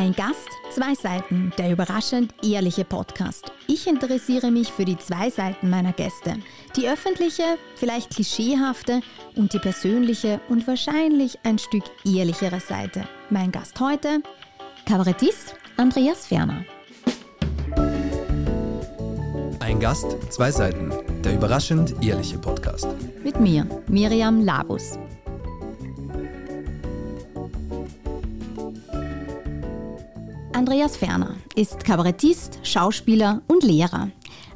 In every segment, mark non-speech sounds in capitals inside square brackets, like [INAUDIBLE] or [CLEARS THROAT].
Ein Gast, zwei Seiten, der überraschend ehrliche Podcast. Ich interessiere mich für die zwei Seiten meiner Gäste. Die öffentliche, vielleicht klischeehafte und die persönliche und wahrscheinlich ein Stück ehrlichere Seite. Mein Gast heute, Kabarettist Andreas Ferner. Ein Gast, zwei Seiten, der überraschend ehrliche Podcast. Mit mir, Miriam Labus. Andreas Ferner ist Kabarettist, Schauspieler und Lehrer.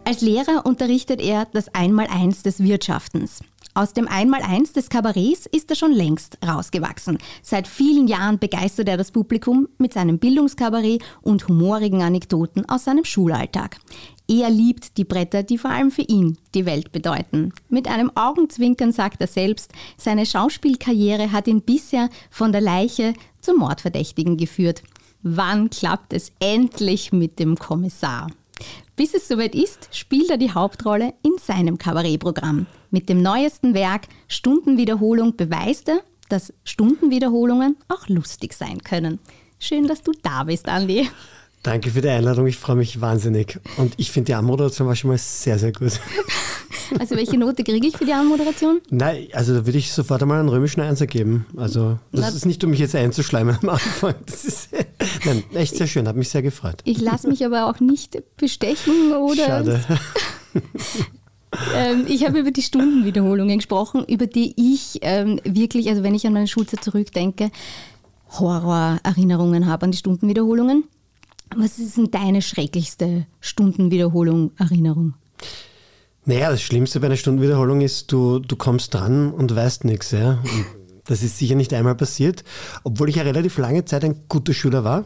Als Lehrer unterrichtet er das Einmaleins des Wirtschaftens. Aus dem Einmaleins des Kabarets ist er schon längst rausgewachsen. Seit vielen Jahren begeistert er das Publikum mit seinem Bildungskabarett und humorigen Anekdoten aus seinem Schulalltag. Er liebt die Bretter, die vor allem für ihn die Welt bedeuten. Mit einem Augenzwinkern sagt er selbst, seine Schauspielkarriere hat ihn bisher von der Leiche zum Mordverdächtigen geführt. Wann klappt es endlich mit dem Kommissar? Bis es soweit ist, spielt er die Hauptrolle in seinem Kabarettprogramm. Mit dem neuesten Werk Stundenwiederholung beweist er, dass Stundenwiederholungen auch lustig sein können. Schön, dass du da bist, Andi. Danke für die Einladung, ich freue mich wahnsinnig. Und ich finde die Anmoderation war schon mal sehr, sehr gut. [LAUGHS] Also welche Note kriege ich für die Anmoderation? Nein, also da würde ich sofort einmal einen römischen Einser geben. Also das Na, ist nicht, um mich jetzt einzuschleimen am Anfang. Das ist, nein, echt sehr schön, hat mich sehr gefreut. Ich lasse mich aber auch nicht bestechen oder... Schade. [LAUGHS] ähm, ich habe über die Stundenwiederholungen gesprochen, über die ich ähm, wirklich, also wenn ich an meine Schulzeit zurückdenke, Horrorerinnerungen habe an die Stundenwiederholungen. Was ist denn deine schrecklichste Stundenwiederholung, Erinnerung? Naja, das Schlimmste bei einer Stundenwiederholung ist, du, du kommst dran und weißt nichts. Ja? Und das ist sicher nicht einmal passiert, obwohl ich ja relativ lange Zeit ein guter Schüler war.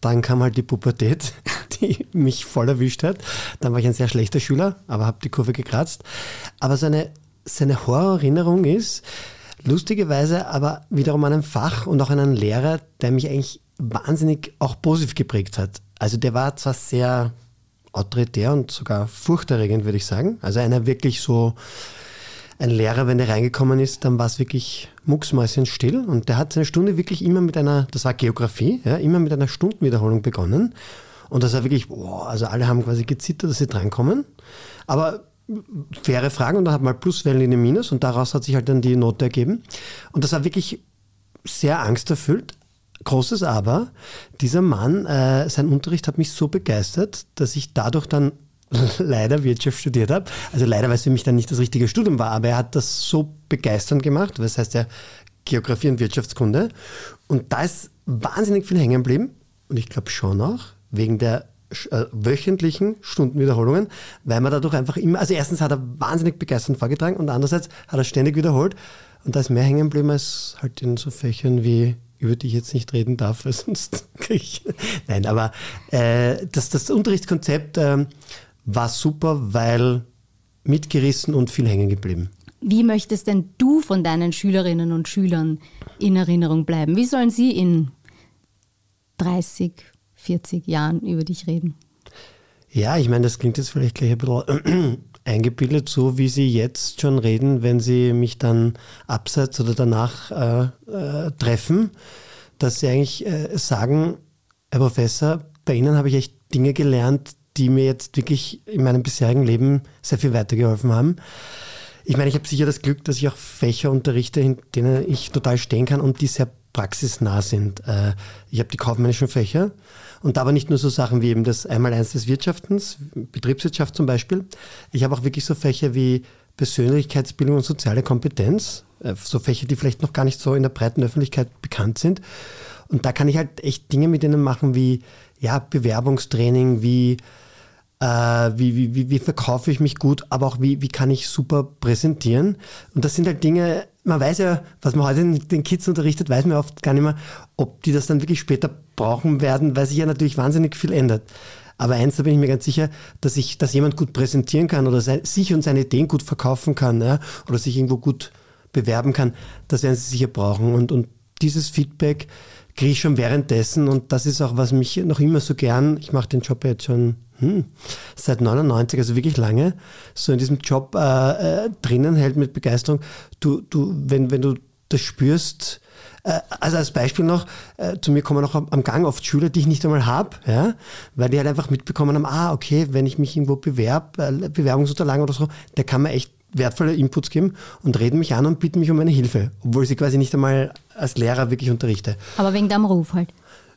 Dann kam halt die Pubertät, [LAUGHS] die mich voll erwischt hat. Dann war ich ein sehr schlechter Schüler, aber habe die Kurve gekratzt. Aber so eine, so eine Horrorerinnerung ist, lustigerweise aber wiederum an ein Fach und auch an einen Lehrer, der mich eigentlich wahnsinnig auch positiv geprägt hat. Also der war zwar sehr autoritär und sogar furchterregend, würde ich sagen. Also einer wirklich so, ein Lehrer, wenn der reingekommen ist, dann war es wirklich mucksmäuschenstill und der hat seine Stunde wirklich immer mit einer, das war Geografie, ja, immer mit einer Stundenwiederholung begonnen. Und das war wirklich, boah, also alle haben quasi gezittert, dass sie drankommen. Aber faire Fragen und dann hat mal Pluswellen in den Minus und daraus hat sich halt dann die Note ergeben. Und das war wirklich sehr angsterfüllt, Großes Aber, dieser Mann, äh, sein Unterricht hat mich so begeistert, dass ich dadurch dann [LAUGHS] leider Wirtschaft studiert habe. Also leider, weil es für mich dann nicht das richtige Studium war, aber er hat das so begeisternd gemacht, das heißt ja Geografie und Wirtschaftskunde. Und da ist wahnsinnig viel hängen geblieben und ich glaube schon auch wegen der äh, wöchentlichen Stundenwiederholungen, weil man dadurch einfach immer, also erstens hat er wahnsinnig begeisternd vorgetragen und andererseits hat er ständig wiederholt und da ist mehr hängen geblieben als halt in so Fächern wie über die ich jetzt nicht reden darf, weil [LAUGHS] sonst kriege ich. Nein, aber äh, das, das Unterrichtskonzept äh, war super, weil mitgerissen und viel hängen geblieben. Wie möchtest denn du von deinen Schülerinnen und Schülern in Erinnerung bleiben? Wie sollen sie in 30, 40 Jahren über dich reden? Ja, ich meine, das klingt jetzt vielleicht gleich ein bisschen [CLEARS THROAT] eingebildet, so wie Sie jetzt schon reden, wenn Sie mich dann abseits oder danach äh, äh, treffen, dass Sie eigentlich äh, sagen, Herr Professor, bei Ihnen habe ich echt Dinge gelernt, die mir jetzt wirklich in meinem bisherigen Leben sehr viel weitergeholfen haben. Ich meine, ich habe sicher das Glück, dass ich auch Fächer unterrichte, in denen ich total stehen kann und die sehr praxisnah sind. Äh, ich habe die kaufmännischen Fächer und aber nicht nur so Sachen wie eben das Einmaleins des Wirtschaftens, Betriebswirtschaft zum Beispiel. Ich habe auch wirklich so Fächer wie Persönlichkeitsbildung und soziale Kompetenz, äh, so Fächer, die vielleicht noch gar nicht so in der breiten Öffentlichkeit bekannt sind. Und da kann ich halt echt Dinge mit ihnen machen wie ja, Bewerbungstraining, wie äh, wie, wie, wie, wie, verkaufe ich mich gut, aber auch wie, wie kann ich super präsentieren. Und das sind halt Dinge, man weiß ja, was man heute den Kids unterrichtet, weiß man oft gar nicht mehr, ob die das dann wirklich später brauchen werden, weil sich ja natürlich wahnsinnig viel ändert. Aber eins, da bin ich mir ganz sicher, dass ich, dass jemand gut präsentieren kann oder sein, sich und seine Ideen gut verkaufen kann ja, oder sich irgendwo gut bewerben kann, das werden sie sicher brauchen. Und, und dieses Feedback kriege ich schon währenddessen und das ist auch, was mich noch immer so gern, ich mache den Job jetzt schon hm, seit 99, also wirklich lange, so in diesem Job äh, äh, drinnen hält mit Begeisterung. Du, du, wenn, wenn du das spürst, äh, also als Beispiel noch, äh, zu mir kommen auch am Gang oft Schüler, die ich nicht einmal habe, ja, weil die halt einfach mitbekommen haben, ah, okay, wenn ich mich irgendwo bewerbe, äh, Bewerbungsunterlagen oder so, der kann mir echt wertvolle Inputs geben und reden mich an und bieten mich um eine Hilfe, obwohl ich sie quasi nicht einmal als Lehrer wirklich unterrichte. Aber wegen deinem Ruf halt.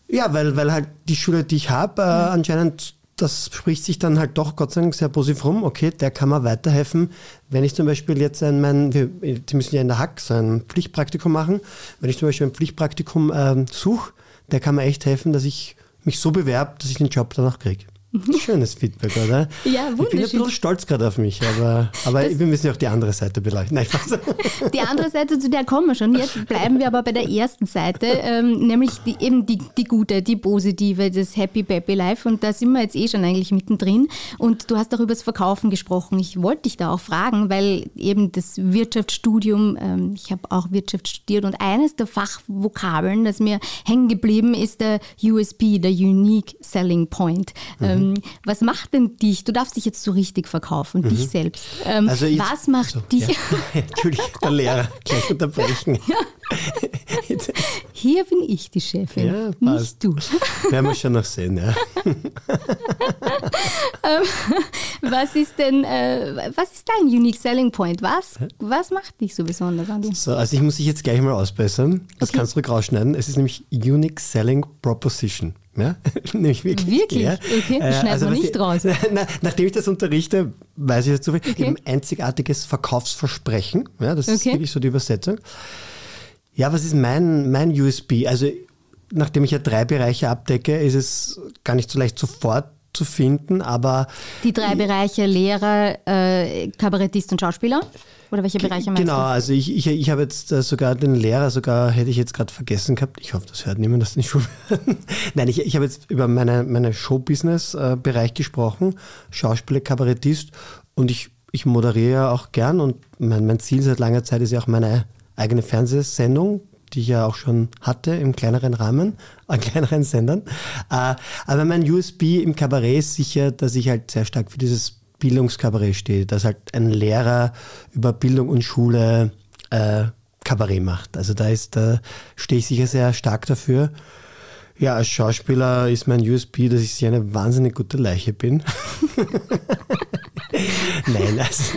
Ja, weil, weil halt die Schüler, die ich habe, äh, anscheinend das spricht sich dann halt doch Gott sei Dank sehr positiv rum. Okay, der kann mir weiterhelfen. Wenn ich zum Beispiel jetzt ein, mein, wir, die müssen ja in der Hack so ein Pflichtpraktikum machen. Wenn ich zum Beispiel ein Pflichtpraktikum ähm, suche, der kann mir echt helfen, dass ich mich so bewerbe, dass ich den Job danach kriege. [LAUGHS] Schönes Feedback, oder? Ja, wunderschön. Ich bin ein bisschen stolz gerade auf mich, aber, aber wir müssen ja auch die andere Seite beleuchten. Nein, [LAUGHS] die andere Seite, zu der kommen wir schon. Jetzt bleiben wir aber bei der ersten Seite, ähm, nämlich die, eben die, die gute, die positive, das Happy Baby Life. Und da sind wir jetzt eh schon eigentlich mittendrin. Und du hast auch über das Verkaufen gesprochen. Ich wollte dich da auch fragen, weil eben das Wirtschaftsstudium, ähm, ich habe auch Wirtschaft studiert und eines der Fachvokabeln, das mir hängen geblieben ist, der USP, der Unique Selling Point. Mhm. Ähm, was macht denn dich? Du darfst dich jetzt so richtig verkaufen, mhm. dich selbst. Ähm, also jetzt, was macht so, dich? Ja. [LAUGHS] Entschuldigung, der Lehrer, [LAUGHS] gleich unterbrechen. Ja. Hier bin ich die Chefin, ja, nicht du. Werden wir schon noch sehen, ja. [LAUGHS] Ähm, was ist denn, äh, was ist dein Unique Selling Point? Was, was macht dich so besonders an dir? So, also ich muss dich jetzt gleich mal ausbessern. Das okay. kannst du rausschneiden. Es ist nämlich Unique Selling Proposition. Ja? [LAUGHS] Nämlich wirklich. Wirklich? Ja. Okay, äh, schneiden also, wir nicht raus. [LAUGHS] Na, nachdem ich das unterrichte, weiß ich jetzt so viel. Okay. Eben einzigartiges Verkaufsversprechen. Ja, das okay. ist wirklich so die Übersetzung. Ja, was ist mein, mein USB? Also, nachdem ich ja drei Bereiche abdecke, ist es gar nicht so leicht sofort zu finden, aber. Die drei Bereiche Lehrer, äh, Kabarettist und Schauspieler? Oder welche Bereiche meinst genau, du? Genau, also ich, ich, ich habe jetzt äh, sogar den Lehrer, sogar hätte ich jetzt gerade vergessen gehabt. Ich hoffe, das hört niemand aus den Schulen. Nein, ich, ich habe jetzt über meine, meine Show-Business-Bereich gesprochen, Schauspieler, Kabarettist und ich, ich moderiere ja auch gern und mein, mein Ziel seit langer Zeit ist ja auch meine eigene Fernsehsendung, die ich ja auch schon hatte im kleineren Rahmen, [LAUGHS] an kleineren Sendern. Äh, aber mein USB im Kabarett ist sicher, dass ich halt sehr stark für dieses Bildungskabarett stehe, dass halt ein Lehrer über Bildung und Schule äh, Kabarett macht. Also da ist, da stehe ich sicher sehr stark dafür. Ja, als Schauspieler ist mein USB, dass ich eine wahnsinnig gute Leiche bin. [LAUGHS] nein, als,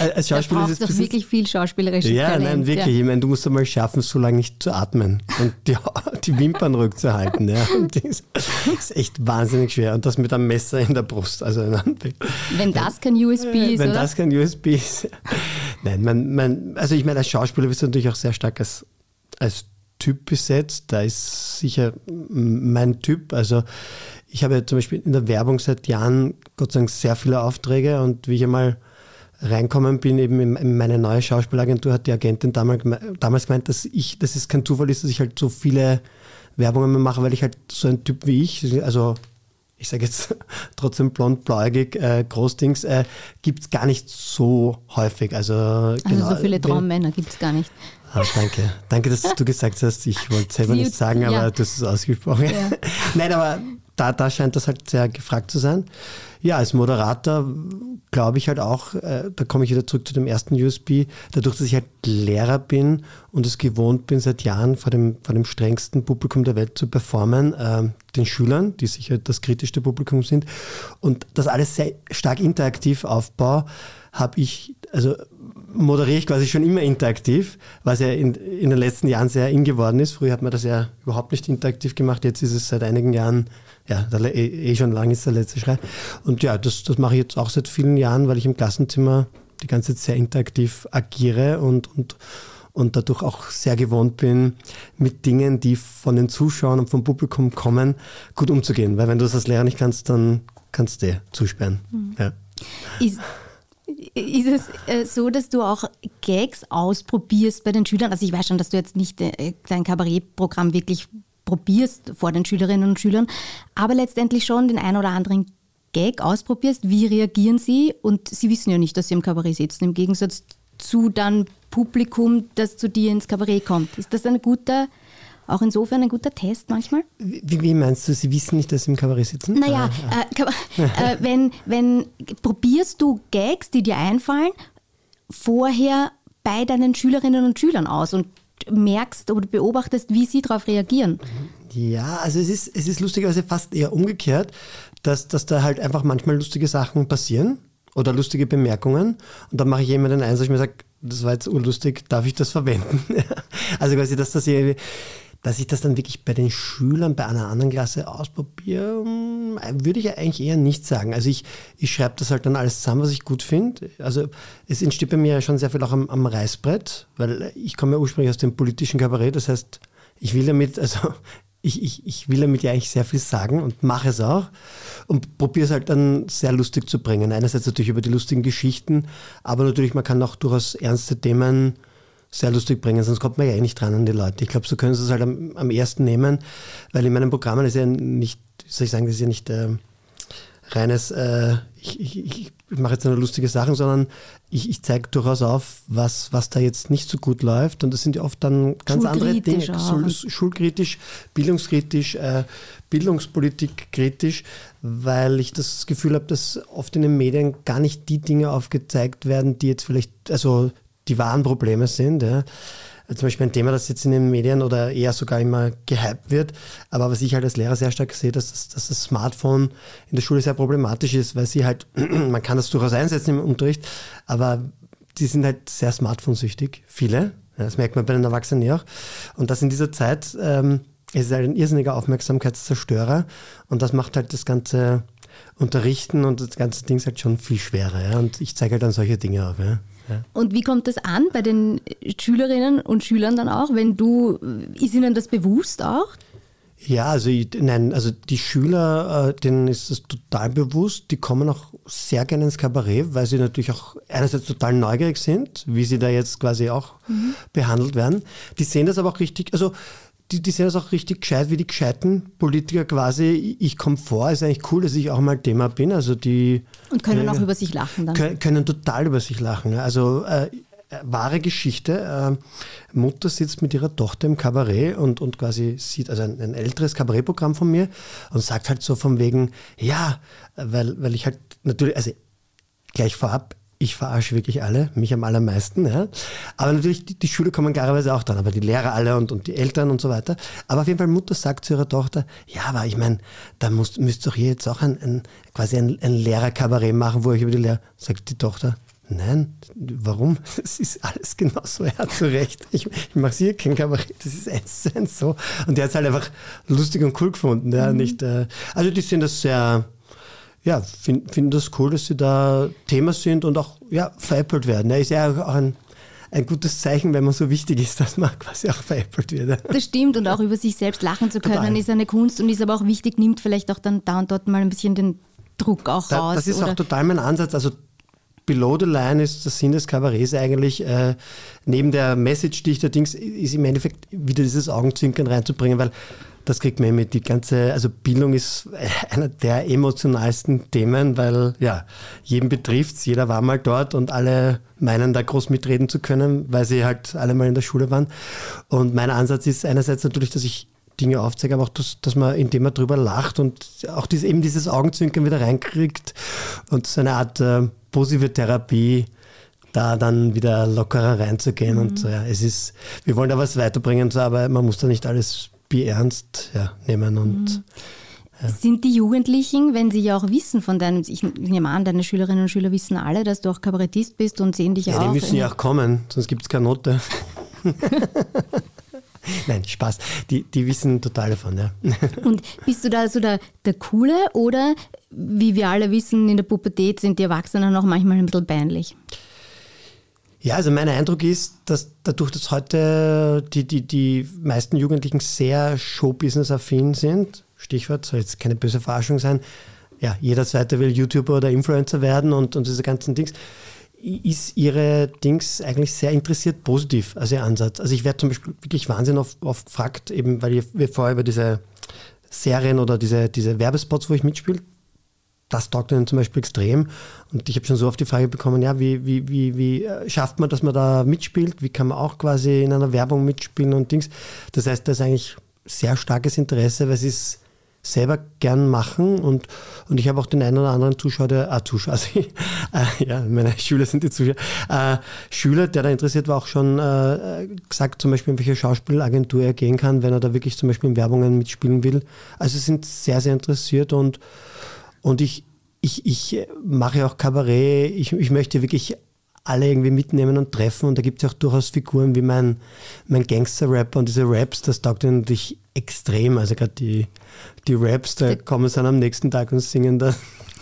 als Schauspieler ist es doch wirklich viel schauspielerisches Ja, Talent, nein, wirklich. Ja. Ich meine, du musst einmal schaffen, so lange nicht zu atmen und die, [LAUGHS] die Wimpern rückzuhalten. Ja. Das ist echt wahnsinnig schwer. Und das mit einem Messer in der Brust. Also Wenn das kein USB ist, Wenn oder? das kein USB ist. Nein, man, man, also ich meine, als Schauspieler bist du natürlich auch sehr stark als, als Typ besetzt. Da ist sicher mein Typ. Also ich habe zum Beispiel in der Werbung seit Jahren Gott sei Dank sehr viele Aufträge und wie ich einmal reinkommen bin, eben in meine neue Schauspielagentur, hat die Agentin damals, damals gemeint, dass ich, dass es kein Zufall ist, dass ich halt so viele Werbungen mache, weil ich halt so ein Typ wie ich, also ich sage jetzt [LAUGHS] trotzdem blond, blauäugig, äh, Großdings, äh, gibt es gar nicht so häufig. Also, also genau, so viele Traummänner gibt es gar nicht. Ah, danke. Danke, dass du gesagt hast. Ich wollte selber nicht sagen, aber ja. du hast es ausgesprochen. Ja. [LAUGHS] Nein, aber da, da scheint das halt sehr gefragt zu sein. Ja, als Moderator glaube ich halt auch, äh, da komme ich wieder zurück zu dem ersten USB, dadurch, dass ich halt Lehrer bin und es gewohnt bin, seit Jahren vor dem, vor dem strengsten Publikum der Welt zu performen, äh, den Schülern, die sicher das kritischste Publikum sind, und das alles sehr stark interaktiv aufbaue, habe ich, also moderiere ich quasi schon immer interaktiv, was ja in, in den letzten Jahren sehr in geworden ist. Früher hat man das ja überhaupt nicht interaktiv gemacht, jetzt ist es seit einigen Jahren, ja, eh, eh schon lang ist der letzte Schrei. Und ja, das, das mache ich jetzt auch seit vielen Jahren, weil ich im Klassenzimmer die ganze Zeit sehr interaktiv agiere und, und, und dadurch auch sehr gewohnt bin, mit Dingen, die von den Zuschauern und vom Publikum kommen, gut umzugehen. Weil wenn du das als Lehrer nicht kannst, dann kannst du dir zusperren. Mhm. Ja. Ist, ist es äh, so, dass du auch Gags ausprobierst bei den Schülern? Also ich weiß schon, dass du jetzt nicht äh, dein Kabarettprogramm wirklich probierst vor den Schülerinnen und Schülern, aber letztendlich schon den ein oder anderen Gag ausprobierst. Wie reagieren sie? Und sie wissen ja nicht, dass sie im Kabarett sitzen, im Gegensatz zu dann Publikum, das zu dir ins Kabarett kommt. Ist das ein guter auch insofern ein guter Test manchmal. Wie, wie meinst du, Sie wissen nicht, dass Sie im Kabarett sitzen? Naja, ah, ja. äh, [LAUGHS] äh, wenn, wenn probierst du Gags, die dir einfallen, vorher bei deinen Schülerinnen und Schülern aus und merkst oder beobachtest, wie sie darauf reagieren. Ja, also es ist, es ist lustigerweise fast eher umgekehrt, dass, dass da halt einfach manchmal lustige Sachen passieren oder lustige Bemerkungen und dann mache ich jemanden den Einsatz, ich mir sage, das war jetzt urlustig, darf ich das verwenden? [LAUGHS] also quasi, dass das irgendwie dass ich das dann wirklich bei den Schülern bei einer anderen Klasse ausprobiere, hm, würde ich eigentlich eher nicht sagen. Also ich, ich schreibe das halt dann alles zusammen, was ich gut finde. Also es entsteht bei mir ja schon sehr viel auch am, am Reißbrett, weil ich komme ja ursprünglich aus dem politischen Kabarett. Das heißt, ich will damit, also [LAUGHS] ich, ich, ich will damit ja eigentlich sehr viel sagen und mache es auch und probiere es halt dann sehr lustig zu bringen. Einerseits natürlich über die lustigen Geschichten, aber natürlich, man kann auch durchaus ernste Themen sehr lustig bringen, sonst kommt man ja eh nicht dran an die Leute. Ich glaube, so können sie es halt am, am ersten nehmen, weil in meinen Programmen ist ja nicht, soll ich sagen, das ist ja nicht äh, reines, äh, ich, ich, ich mache jetzt nur lustige Sachen, sondern ich, ich zeige durchaus auf, was, was da jetzt nicht so gut läuft. Und das sind ja oft dann ganz andere Dinge. Auch. Schulkritisch, bildungskritisch, äh, bildungspolitikkritisch, weil ich das Gefühl habe, dass oft in den Medien gar nicht die Dinge aufgezeigt werden, die jetzt vielleicht, also die wahren Probleme sind. Ja. Zum Beispiel ein Thema, das jetzt in den Medien oder eher sogar immer gehypt wird, aber was ich halt als Lehrer sehr stark sehe, dass das, dass das Smartphone in der Schule sehr problematisch ist, weil sie halt, [CLEARS THROAT] man kann das durchaus einsetzen im Unterricht, aber die sind halt sehr smartphone-süchtig, viele. Ja, das merkt man bei den Erwachsenen auch. Und das in dieser Zeit ähm, ist halt ein irrsinniger Aufmerksamkeitszerstörer und das macht halt das ganze Unterrichten und das ganze Ding halt schon viel schwerer. Ja? Und ich zeige halt dann solche Dinge auf. Ja? Und wie kommt das an bei den Schülerinnen und Schülern dann auch, wenn du, ist ihnen das bewusst auch? Ja, also ich, nein, also die Schüler, äh, denen ist das total bewusst. Die kommen auch sehr gerne ins Kabarett, weil sie natürlich auch einerseits total neugierig sind, wie sie da jetzt quasi auch mhm. behandelt werden. Die sehen das aber auch richtig, also die, die sehen das auch richtig gescheit, wie die gescheiten Politiker quasi. Ich komme vor, ist eigentlich cool, dass ich auch mal Thema bin. Also die und können äh, auch über sich lachen dann. Können, können total über sich lachen. Also äh, wahre Geschichte. Äh, Mutter sitzt mit ihrer Tochter im Kabarett und, und quasi sieht also ein, ein älteres Kabarettprogramm von mir und sagt halt so von wegen, ja, weil, weil ich halt natürlich, also gleich vorab, ich verarsche wirklich alle, mich am allermeisten. Ja. Aber natürlich, die, die Schüler kommen klarerweise auch dran, aber die Lehrer alle und, und die Eltern und so weiter. Aber auf jeden Fall, Mutter sagt zu ihrer Tochter, ja, aber ich meine, da müsst, müsst doch hier jetzt auch ein, ein quasi ein, ein Lehrerkabarett machen, wo ich über die Lehrer, sagt die Tochter, Nein, warum? [LAUGHS] Das ist alles genauso. Er hat zu Recht. Ich, ich mache hier kein Kabarett, das ist eins zu eins so. Und der hat es halt einfach lustig und cool gefunden. Ja, mhm. nicht, äh, also die sind das sehr, ja, finden find das cool, dass sie da Thema sind und auch ja, veräppelt werden. Er ist ja auch ein, ein gutes Zeichen, wenn man so wichtig ist, dass man [LAUGHS] quasi auch veräppelt wird. Das stimmt und auch über sich selbst lachen zu können Total. ist eine Kunst und ist aber auch wichtig, nimmt vielleicht auch dann da und dort mal ein bisschen den Druck auch da, raus. Das ist auch total mein Ansatz. Also Below the Line ist der Sinn des Kabarets eigentlich, äh, neben der Message, die ich da Dings, ist im Endeffekt wieder dieses Augenzwinkern reinzubringen, weil das kriegt man mit. Die ganze, also Bildung ist einer der emotionalsten Themen, weil ja, jeden betrifft es, jeder war mal dort und alle meinen da groß mitreden zu können, weil sie halt alle mal in der Schule waren. Und mein Ansatz ist einerseits natürlich, dass ich Dinge aufzeige, aber auch, dass, dass man, indem man drüber lacht und auch dies, eben dieses Augenzwinkern wieder reinkriegt und so eine Art äh, positive Therapie da dann wieder lockerer reinzugehen. Mhm. Und so, ja, es ist, wir wollen da was weiterbringen, so, aber man muss da nicht alles ernst ja, nehmen und mhm. ja. Sind die Jugendlichen, wenn sie ja auch wissen von deinem, ich nehme an, deine Schülerinnen und Schüler wissen alle, dass du auch Kabarettist bist und sehen dich ja, auch. Die müssen ja auch kommen, sonst gibt es keine Note. [LAUGHS] Nein, Spaß. Die, die wissen total davon, ja. [LAUGHS] Und bist du da so der, der Coole oder, wie wir alle wissen, in der Pubertät sind die Erwachsenen auch manchmal ein bisschen peinlich? Ja, also mein Eindruck ist, dass dadurch, dass heute die, die, die meisten Jugendlichen sehr Showbusiness-affin sind, Stichwort, soll jetzt keine böse Verarschung sein, ja, jeder Zweite will YouTuber oder Influencer werden und, und diese ganzen Dings, ist ihre Dings eigentlich sehr interessiert positiv, also ihr Ansatz. Also ich werde zum Beispiel wirklich Wahnsinn oft, oft gefragt, eben weil wir vorher über diese Serien oder diese, diese Werbespots, wo ich mitspiele, das taugt ihnen zum Beispiel extrem. Und ich habe schon so oft die Frage bekommen, ja, wie, wie, wie, wie äh, schafft man, dass man da mitspielt? Wie kann man auch quasi in einer Werbung mitspielen und Dings? Das heißt, da ist eigentlich sehr starkes Interesse, weil es ist selber gern machen und, und ich habe auch den einen oder anderen Zuschauer, der, ah, Zuschauer, [LAUGHS] also, äh, ja, meine Schüler sind die Zuschauer, äh, Schüler, der da interessiert war, auch schon äh, gesagt, zum Beispiel, in welche Schauspielagentur er gehen kann, wenn er da wirklich zum Beispiel in Werbungen mitspielen will. Also sind sehr, sehr interessiert und, und ich, ich, ich mache auch Kabarett, ich, ich möchte wirklich alle irgendwie mitnehmen und treffen. Und da gibt es auch durchaus Figuren wie mein, mein Gangster-Rapper und diese Raps, das taugt ihnen natürlich extrem. Also gerade die, die Raps, da kommen sie dann am nächsten Tag und singen da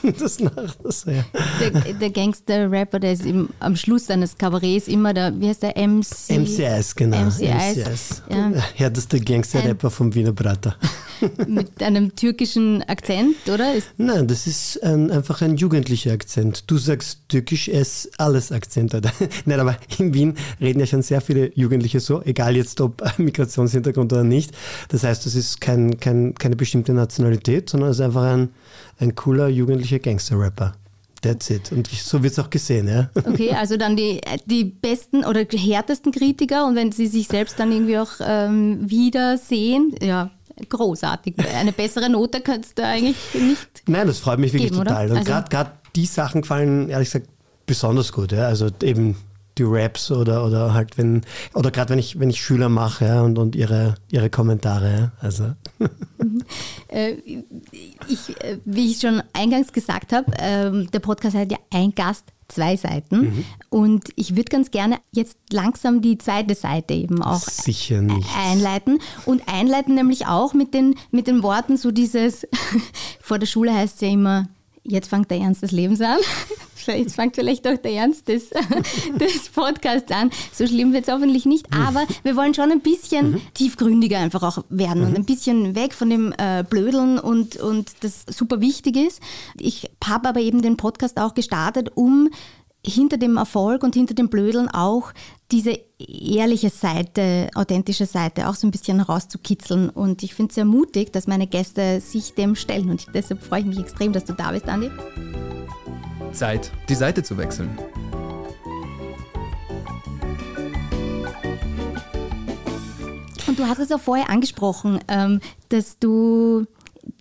[LAUGHS] das nach. Das, ja. Der, der Gangster-Rapper, der ist im, am Schluss eines Kabarets immer der, wie heißt der, MC? MCS, genau. MCS. MCS. Ja. ja, das ist der Gangster-Rapper vom Wiener Prater. [LAUGHS] Mit einem türkischen Akzent, oder? Ist Nein, das ist ein, einfach ein jugendlicher Akzent. Du sagst türkisch, es ist alles Akzent. Oder? [LAUGHS] Nein, aber in Wien reden ja schon sehr viele Jugendliche so, egal jetzt ob Migrationshintergrund oder nicht. Das heißt, das ist kein, kein, keine bestimmte Nationalität, sondern es ist einfach ein, ein cooler jugendlicher Gangster-Rapper. That's it. Und so wird es auch gesehen, ja. Okay, [LAUGHS] also dann die, die besten oder härtesten Kritiker und wenn sie sich selbst dann irgendwie auch ähm, wiedersehen, ja, großartig. Eine bessere Note könntest du eigentlich nicht. Nein, das freut mich wirklich geben, total. Oder? Und also gerade die Sachen gefallen, ehrlich gesagt, besonders gut. Ja. Also eben die Raps oder, oder halt wenn, oder gerade wenn ich, wenn ich Schüler mache ja, und, und ihre, ihre Kommentare. Also. [LAUGHS] Äh, ich, äh, wie ich schon eingangs gesagt habe, äh, der Podcast hat ja ein Gast, zwei Seiten. Mhm. Und ich würde ganz gerne jetzt langsam die zweite Seite eben auch einleiten. Und einleiten nämlich auch mit den, mit den Worten so dieses, [LAUGHS] vor der Schule heißt es ja immer, jetzt fängt der Ernst des Lebens an. [LAUGHS] Jetzt fängt vielleicht auch der Ernst des, [LAUGHS] des Podcasts an. So schlimm wird es hoffentlich nicht, mhm. aber wir wollen schon ein bisschen mhm. tiefgründiger einfach auch werden mhm. und ein bisschen weg von dem äh, Blödeln und, und das super wichtig ist. Ich habe aber eben den Podcast auch gestartet, um hinter dem Erfolg und hinter dem Blödeln auch diese ehrliche Seite, authentische Seite auch so ein bisschen herauszukitzeln. Und ich finde es sehr mutig, dass meine Gäste sich dem stellen. Und deshalb freue ich mich extrem, dass du da bist, Andi. Zeit, die Seite zu wechseln. Und du hast es auch vorher angesprochen, ähm, dass du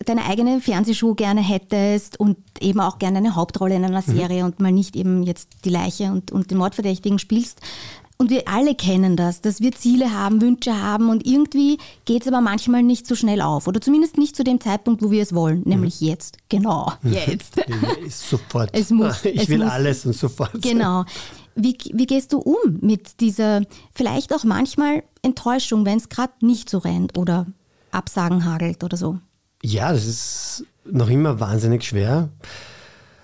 deine eigene Fernsehshow gerne hättest und eben auch gerne eine Hauptrolle in einer mhm. Serie mhm. und mal nicht eben jetzt die Leiche und, und den Mordverdächtigen spielst. Und wir alle kennen das, dass wir Ziele haben, Wünsche haben und irgendwie geht es aber manchmal nicht so schnell auf oder zumindest nicht zu dem Zeitpunkt, wo wir es wollen, nämlich mhm. jetzt. Genau, jetzt. [LAUGHS] sofort. Es muss, [LAUGHS] ich es will muss, alles und sofort. Genau. Wie, wie gehst du um mit dieser vielleicht auch manchmal Enttäuschung, wenn es gerade nicht so rennt oder Absagen hagelt oder so? Ja, das ist noch immer wahnsinnig schwer.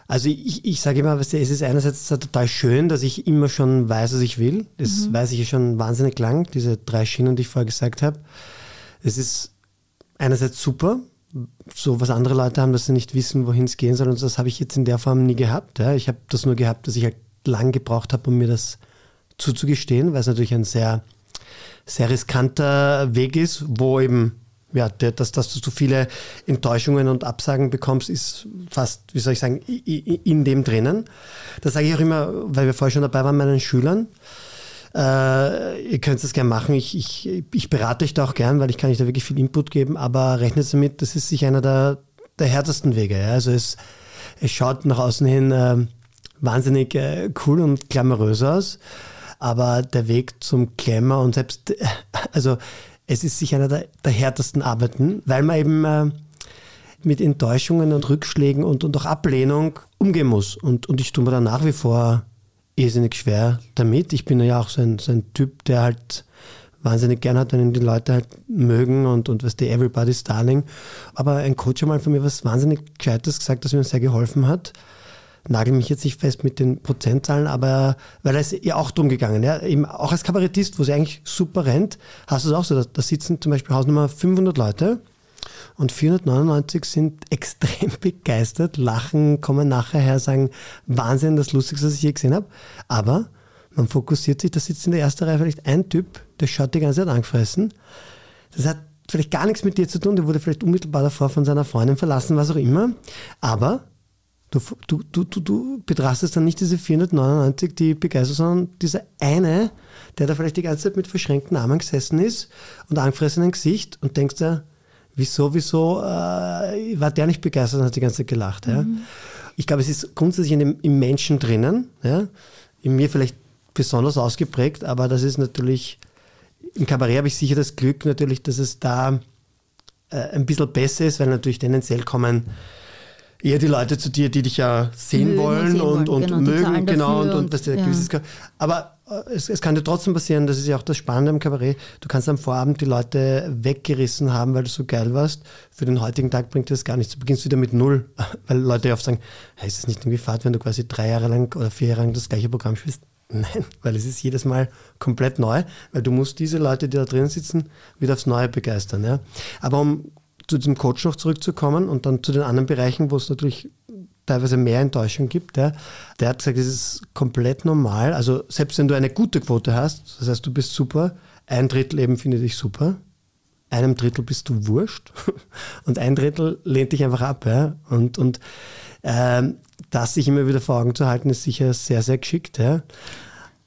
Also ich, ich sage immer, es ist einerseits total schön, dass ich immer schon weiß, was ich will. Das mhm. weiß ich schon wahnsinnig lang, diese drei Schienen, die ich vorher gesagt habe. Es ist einerseits super, so was andere Leute haben, dass sie nicht wissen, wohin es gehen soll. Und das habe ich jetzt in der Form nie gehabt. Ja. Ich habe das nur gehabt, dass ich halt lang gebraucht habe, um mir das zuzugestehen, weil es natürlich ein sehr, sehr riskanter Weg ist, wo eben ja, dass, dass du so viele Enttäuschungen und Absagen bekommst, ist fast, wie soll ich sagen, in dem drinnen. Das sage ich auch immer, weil wir vorher schon dabei waren, meinen Schülern. Äh, ihr könnt es gerne machen. Ich, ich, ich berate euch da auch gern, weil ich kann euch da wirklich viel Input geben, aber rechnet damit, das ist sicher einer der, der härtesten Wege. Ja? Also es, es schaut nach außen hin äh, wahnsinnig äh, cool und glamourös aus, aber der Weg zum Glamour und selbst, äh, also es ist sicher einer der, der härtesten Arbeiten, weil man eben äh, mit Enttäuschungen und Rückschlägen und, und auch Ablehnung umgehen muss. Und, und ich tue mir da nach wie vor irrsinnig schwer damit. Ich bin ja auch so ein, so ein Typ, der halt wahnsinnig gern hat, wenn ihn die Leute halt mögen und, und was die Everybody's Darling. Aber ein Coach hat mal von mir was wahnsinnig Gescheites gesagt, das mir sehr geholfen hat nagel mich jetzt nicht fest mit den Prozentzahlen, aber weil es ja auch drum gegangen, ja, eben auch als Kabarettist, wo es eigentlich super rennt, hast du es auch so, da, da sitzen zum Beispiel Hausnummer 500 Leute und 499 sind [LAUGHS] extrem begeistert, lachen, kommen nachher her, sagen, Wahnsinn, das Lustigste, was ich je gesehen habe, aber man fokussiert sich, da sitzt in der ersten Reihe vielleicht ein Typ, der schaut die ganze Zeit angefressen, das hat vielleicht gar nichts mit dir zu tun, der wurde vielleicht unmittelbar davor von seiner Freundin verlassen, was auch immer, aber Du, du, du, du betrachtest dann nicht diese 499, die begeistert, sondern dieser eine, der da vielleicht die ganze Zeit mit verschränkten Armen gesessen ist und angefressenem Gesicht und denkst dir, wieso, wieso äh, war der nicht begeistert und hat die ganze Zeit gelacht. Ja? Mhm. Ich glaube, es ist grundsätzlich in dem, im Menschen drinnen, ja? in mir vielleicht besonders ausgeprägt, aber das ist natürlich, im Kabarett habe ich sicher das Glück natürlich, dass es da äh, ein bisschen besser ist, weil natürlich tendenziell kommen eher die Leute zu dir, die dich ja sehen mögen wollen und, und, genau, mögen, genau, und, und, und ja. gewisses, aber äh, es, es, kann dir trotzdem passieren, das ist ja auch das Spannende am Kabarett, du kannst am Vorabend die Leute weggerissen haben, weil du so geil warst. Für den heutigen Tag bringt das gar nichts. Du beginnst wieder mit Null, [LAUGHS] weil Leute oft sagen, hey, ist das nicht irgendwie fad, wenn du quasi drei Jahre lang oder vier Jahre lang das gleiche Programm spielst? [LAUGHS] Nein, weil es ist jedes Mal komplett neu, weil du musst diese Leute, die da drin sitzen, wieder aufs Neue begeistern. Ja? Aber um zu diesem Coach noch zurückzukommen und dann zu den anderen Bereichen, wo es natürlich teilweise mehr Enttäuschung gibt, ja, der hat gesagt, es ist komplett normal. Also selbst wenn du eine gute Quote hast, das heißt, du bist super, ein Drittel eben findet dich super, einem Drittel bist du wurscht [LAUGHS] und ein Drittel lehnt dich einfach ab. Ja? Und, und ähm, das sich immer wieder vor Augen zu halten, ist sicher sehr, sehr geschickt. Ja?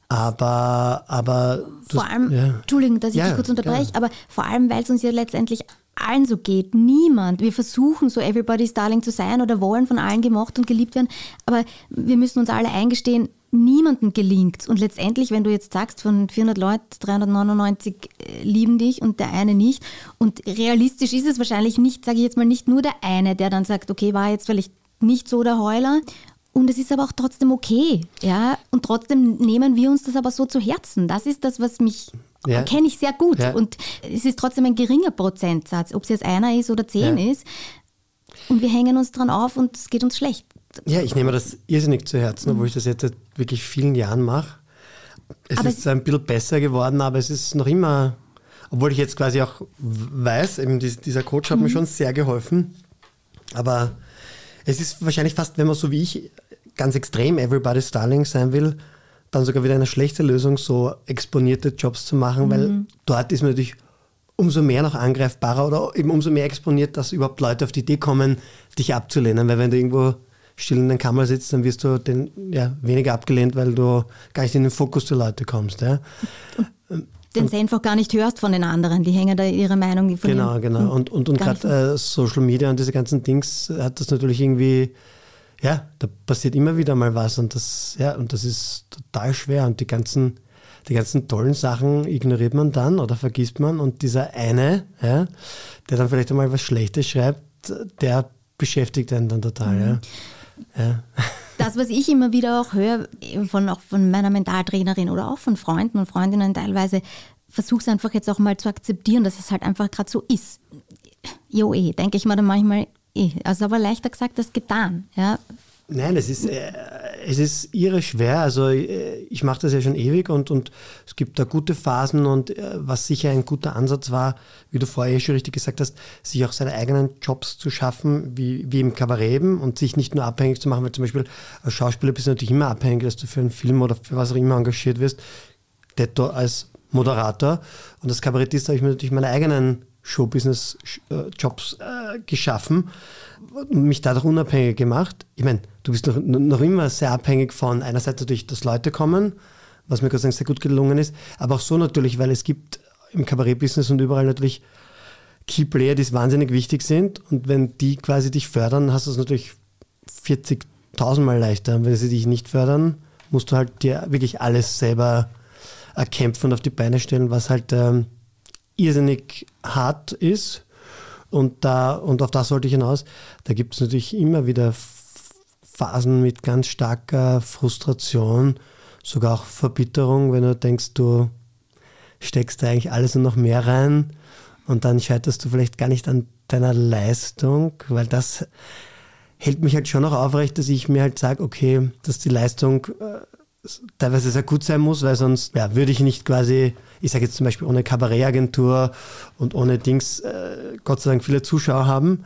Aber, aber vor allem, ja. Entschuldigung, dass ich ja, dich kurz unterbreche, aber vor allem, weil es uns ja letztendlich allen so geht. Niemand. Wir versuchen so Everybody's Darling zu sein oder wollen von allen gemocht und geliebt werden. Aber wir müssen uns alle eingestehen, niemandem gelingt Und letztendlich, wenn du jetzt sagst, von 400 Leuten 399 äh, lieben dich und der eine nicht. Und realistisch ist es wahrscheinlich nicht, sage ich jetzt mal, nicht nur der eine, der dann sagt, okay, war jetzt vielleicht nicht so der Heuler. Und es ist aber auch trotzdem okay, ja. Und trotzdem nehmen wir uns das aber so zu Herzen. Das ist das, was mich ja. kenne ich sehr gut. Ja. Und es ist trotzdem ein geringer Prozentsatz, ob es jetzt einer ist oder zehn ja. ist. Und wir hängen uns dran auf und es geht uns schlecht. Ja, ich nehme das irrsinnig zu Herzen, obwohl ich das jetzt seit wirklich vielen Jahren mache. Es aber ist ein bisschen besser geworden, aber es ist noch immer, obwohl ich jetzt quasi auch weiß, eben dieser Coach hat mhm. mir schon sehr geholfen. Aber es ist wahrscheinlich fast, wenn man so wie ich ganz extrem Everybody's Darling sein will, dann sogar wieder eine schlechte Lösung, so exponierte Jobs zu machen, mhm. weil dort ist man natürlich umso mehr noch angreifbarer oder eben umso mehr exponiert, dass überhaupt Leute auf die Idee kommen, dich abzulehnen. Weil wenn du irgendwo still in der Kamera sitzt, dann wirst du den, ja, weniger abgelehnt, weil du gar nicht in den Fokus der Leute kommst. Ja. Den sie einfach gar nicht hörst von den anderen, die hängen da ihre Meinung von Genau, genau. Und, und, und gerade äh, Social Media und diese ganzen Dings hat das natürlich irgendwie ja, da passiert immer wieder mal was und das, ja, und das ist total schwer und die ganzen, die ganzen tollen Sachen ignoriert man dann oder vergisst man und dieser eine, ja, der dann vielleicht einmal was Schlechtes schreibt, der beschäftigt einen dann total, mhm. ja. ja. [LAUGHS] Das, was ich immer wieder auch höre, von, auch von meiner Mentaltrainerin oder auch von Freunden und Freundinnen teilweise, versuche es einfach jetzt auch mal zu akzeptieren, dass es halt einfach gerade so ist. Jo, eh, denke ich mir dann manchmal, eh. Also aber leichter gesagt als getan. Ja. Nein, es ist, äh, es ist irre schwer. Also äh, ich mache das ja schon ewig und, und es gibt da gute Phasen und äh, was sicher ein guter Ansatz war, wie du vorher eh schon richtig gesagt hast, sich auch seine eigenen Jobs zu schaffen, wie, wie im eben und sich nicht nur abhängig zu machen, weil zum Beispiel als Schauspieler bist du natürlich immer abhängig, dass du für einen Film oder für was auch immer engagiert wirst. Detto als Moderator und als Kabarettist habe ich mir natürlich meine eigenen Showbusiness-Jobs äh, geschaffen und mich dadurch unabhängig gemacht. Ich meine, du bist noch, noch immer sehr abhängig von einerseits natürlich, dass Leute kommen, was mir Gott sehr gut gelungen ist, aber auch so natürlich, weil es gibt im Kabarettbusiness und überall natürlich Key Player, die wahnsinnig wichtig sind und wenn die quasi dich fördern, hast du es natürlich 40.000 Mal leichter. Wenn sie dich nicht fördern, musst du halt dir wirklich alles selber erkämpfen und auf die Beine stellen, was halt ähm, irrsinnig hart ist. Und, da, und auf das sollte ich hinaus. Da gibt es natürlich immer wieder Phasen mit ganz starker Frustration, sogar auch Verbitterung, wenn du denkst, du steckst da eigentlich alles und noch mehr rein und dann scheiterst du vielleicht gar nicht an deiner Leistung, weil das hält mich halt schon noch aufrecht, dass ich mir halt sage, okay, dass die Leistung äh, teilweise sehr gut sein muss, weil sonst ja, würde ich nicht quasi, ich sage jetzt zum Beispiel ohne Kabarettagentur und ohne Dings, äh, Gott sei Dank viele Zuschauer haben.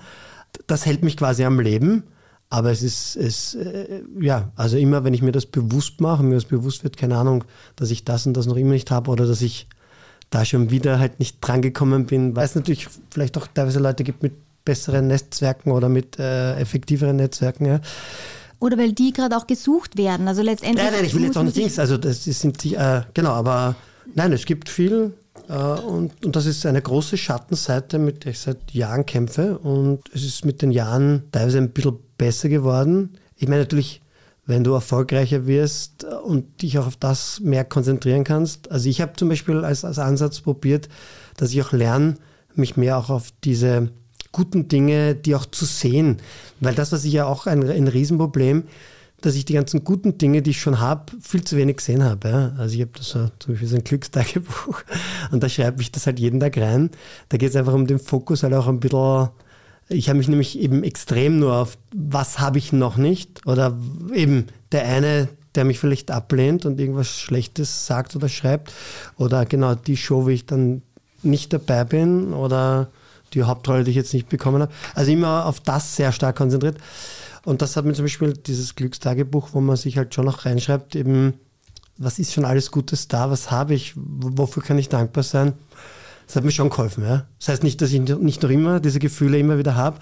Das hält mich quasi am Leben. Aber es ist, es, äh, ja, also immer, wenn ich mir das bewusst mache, mir das bewusst wird, keine Ahnung, dass ich das und das noch immer nicht habe oder dass ich da schon wieder halt nicht drangekommen bin, weil es natürlich vielleicht auch teilweise Leute gibt mit besseren Netzwerken oder mit äh, effektiveren Netzwerken. Ja oder weil die gerade auch gesucht werden. Also letztendlich. Nein, nein, ich will jetzt auch nicht nichts. Also das sind die, äh, genau, aber nein, es gibt viel Äh, und, und das ist eine große Schattenseite, mit der ich seit Jahren kämpfe. Und es ist mit den Jahren teilweise ein bisschen besser geworden. Ich meine natürlich, wenn du erfolgreicher wirst und dich auch auf das mehr konzentrieren kannst. Also ich habe zum Beispiel als, als Ansatz probiert, dass ich auch lerne, mich mehr auch auf diese guten Dinge, die auch zu sehen. Weil das, was ich ja auch ein, ein Riesenproblem, dass ich die ganzen guten Dinge, die ich schon habe, viel zu wenig gesehen habe. Ja. Also ich habe das so, zum Beispiel so ein Glückstagebuch [LAUGHS] und da schreibe ich das halt jeden Tag rein. Da geht es einfach um den Fokus halt auch ein bisschen. Ich habe mich nämlich eben extrem nur auf, was habe ich noch nicht oder eben der eine, der mich vielleicht ablehnt und irgendwas Schlechtes sagt oder schreibt oder genau die Show, wo ich dann nicht dabei bin oder die Hauptrolle, die ich jetzt nicht bekommen habe. Also immer auf das sehr stark konzentriert. Und das hat mir zum Beispiel dieses Glückstagebuch, wo man sich halt schon noch reinschreibt, eben, was ist schon alles Gutes da, was habe ich, wofür kann ich dankbar sein. Das hat mir schon geholfen. Ja? Das heißt nicht, dass ich nicht noch immer diese Gefühle immer wieder habe,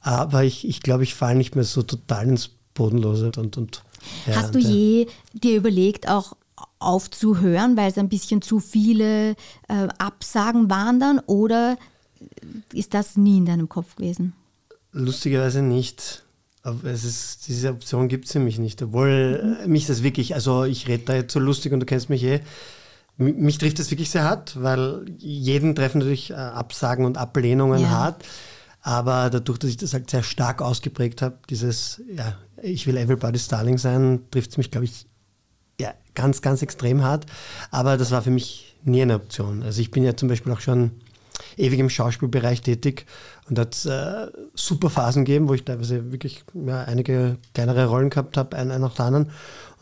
aber ich, ich glaube, ich falle nicht mehr so total ins Bodenlose. Und, und, ja, Hast du je dir überlegt, auch aufzuhören, weil es ein bisschen zu viele äh, Absagen waren dann oder ist das nie in deinem Kopf gewesen? Lustigerweise nicht. Aber es ist, diese Option gibt es nämlich nicht. Obwohl mhm. mich das wirklich, also ich rede da jetzt so lustig und du kennst mich eh. Mich trifft das wirklich sehr hart, weil jeden treffen natürlich äh, Absagen und Ablehnungen ja. hart. Aber dadurch, dass ich das halt sehr stark ausgeprägt habe, dieses, ja, ich will everybody's darling sein, trifft es mich, glaube ich, ja, ganz, ganz extrem hart. Aber das war für mich nie eine Option. Also ich bin ja zum Beispiel auch schon ewig im Schauspielbereich tätig und hat äh, super Phasen gegeben, wo ich teilweise wirklich ja, einige kleinere Rollen gehabt habe, einen, nach der anderen.